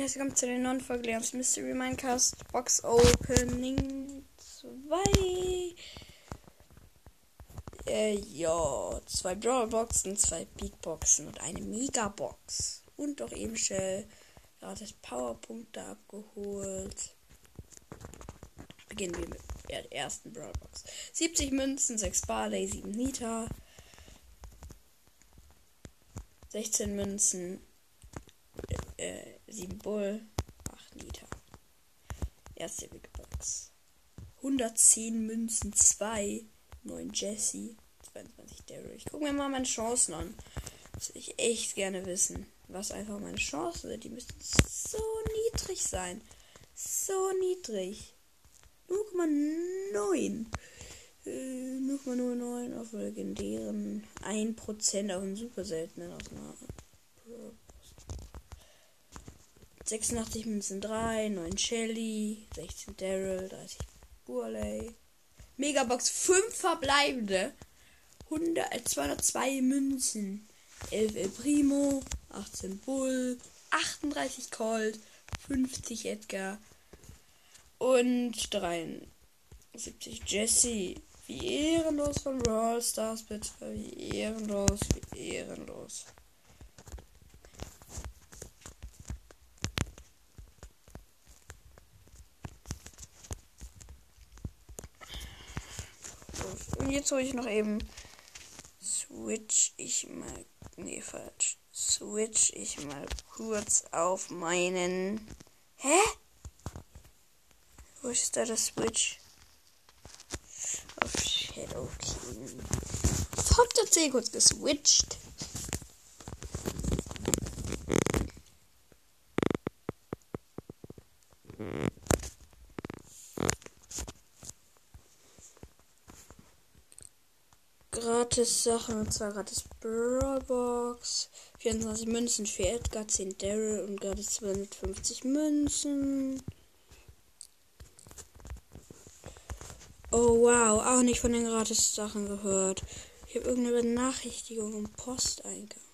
herzlich willkommen zu den neuen Folge Leons Mystery Minecast Box Opening 2. Äh, ja, zwei Brawl Boxen, zwei Big Boxen und eine Mega Box. Und doch eben schnell gratis Powerpunkte abgeholt. Beginnen wir mit der ersten Brawl Box. 70 Münzen, 6 Barley, 7 Nita. 16 Münzen, 7 Bull, 8 Nita. Erste Big Box. 110 Münzen, 2, 9 Jesse, 22 Daryl. Ich gucke mir mal meine Chancen an. Das würde ich echt gerne wissen. Was einfach meine Chancen sind. Die müssten so niedrig sein. So niedrig. 0,9. Äh, 0,09 auf legendären. 1% auf einen super seltenen aus 86 Münzen 3, 9 Shelly, 16 Daryl, 30 Burley. Megabox 5 verbleibende. 100, 202 Münzen. 11 El Primo, 18 Bull, 38 Colt, 50 Edgar und 73 Jesse. Wie ehrenlos von Brawl Stars, bitte. Wie ehrenlos, wie ehrenlos. Und jetzt hole ich noch eben. Switch ich mal. Nee, falsch. Switch ich mal kurz auf meinen. Hä? Wo ist da das Switch? Auf Shadow King. Ich hab tatsächlich kurz geswitcht. Gratis Sachen. Zwar gratis Brawlbox. 24 Münzen für Edgar, 10 Daryl und gratis 250 Münzen. Oh wow, auch nicht von den gratis Sachen gehört. Ich habe irgendeine Benachrichtigung im Posteingang.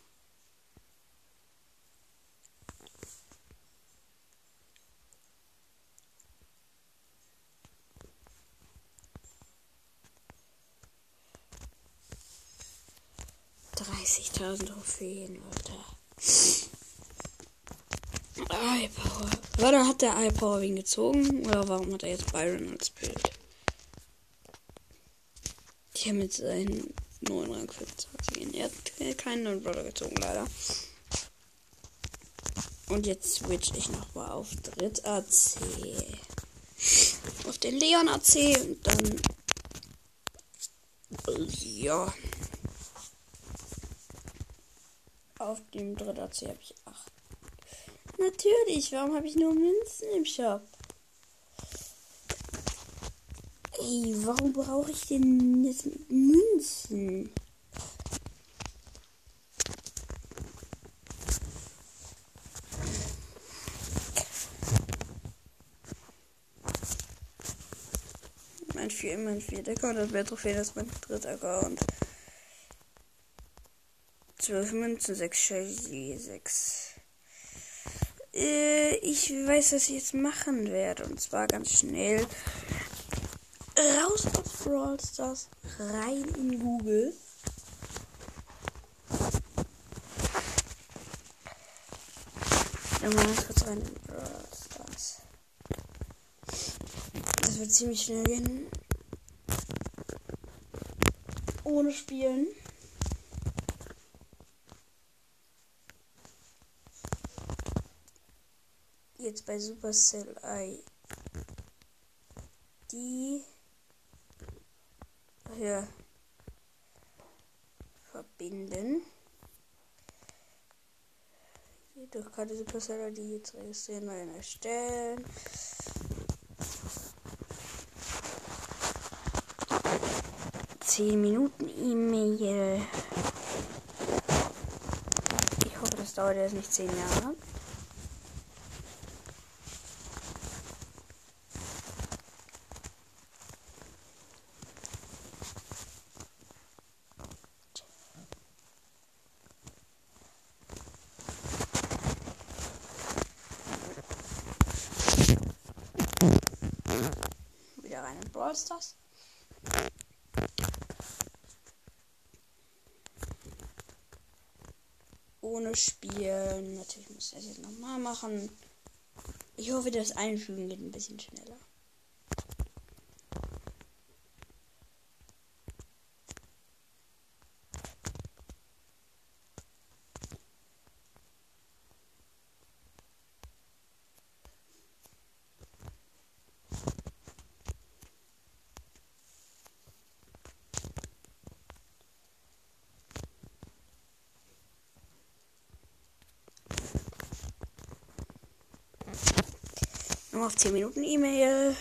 30.000 Trophäen, Leute. Eye Power. Warte, hat der Eye Power wen gezogen? Oder warum hat er jetzt Byron als Bild? Habe mit seinen neuen Rang 25 Er hat keinen neuen Brother gezogen, leider. Und jetzt switch ich nochmal auf Dritt AC. Auf den Leon AC und dann. Ja. Auf dem dritten AC habe ich 8. Natürlich, warum habe ich nur Münzen im Shop? Ey, warum brauche ich denn jetzt Münzen? Mein 4, mein vierter Account, das wäre Trophäe, das ist mein dritter Account. 12 Münzen, 6 Shelly, 6. Äh, ich weiß, was ich jetzt machen werde. Und zwar ganz schnell. Raus aus Brawl Stars, rein in Google. Dann mal ganz kurz rein in Brawl Stars. Das wird ziemlich schnell gehen. Ohne Spielen. Jetzt bei Supercell ID hier verbinden. Jedoch kann die Supercell ID jetzt registrieren, neu erstellen. Zehn Minuten E-Mail. Ich hoffe, das dauert jetzt nicht zehn Jahre. Rein in Brawl Stars. Ohne Spielen. Natürlich muss ich das jetzt nochmal machen. Ich hoffe, das Einfügen geht ein bisschen schneller. Nur auf 10 Minuten E-Mail.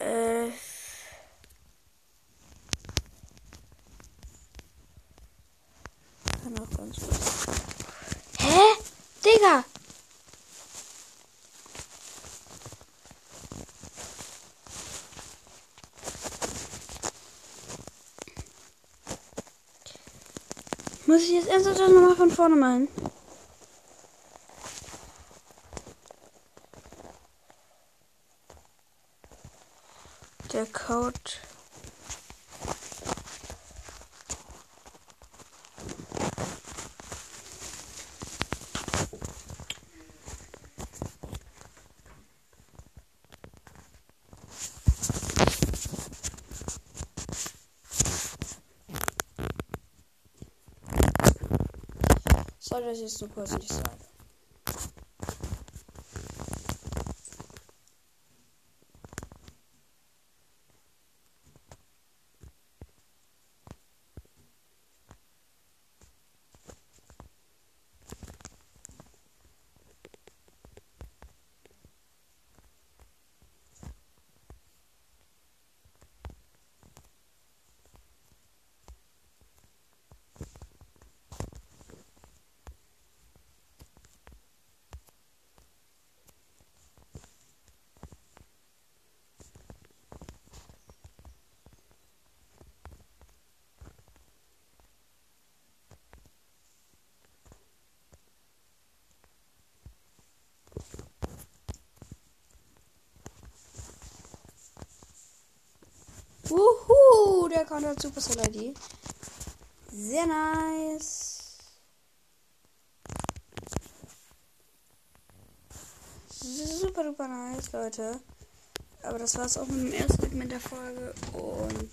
Äh. Kann auch ganz gut. Hä? Digga! Muss ich jetzt ernsthaft nochmal von vorne machen? Der Code. Soll das jetzt nur kurz nicht Wuhu, der Counter hat Supercell ID. Sehr nice. Super duper nice, Leute. Aber das war's auch mit dem ersten Segment der Folge und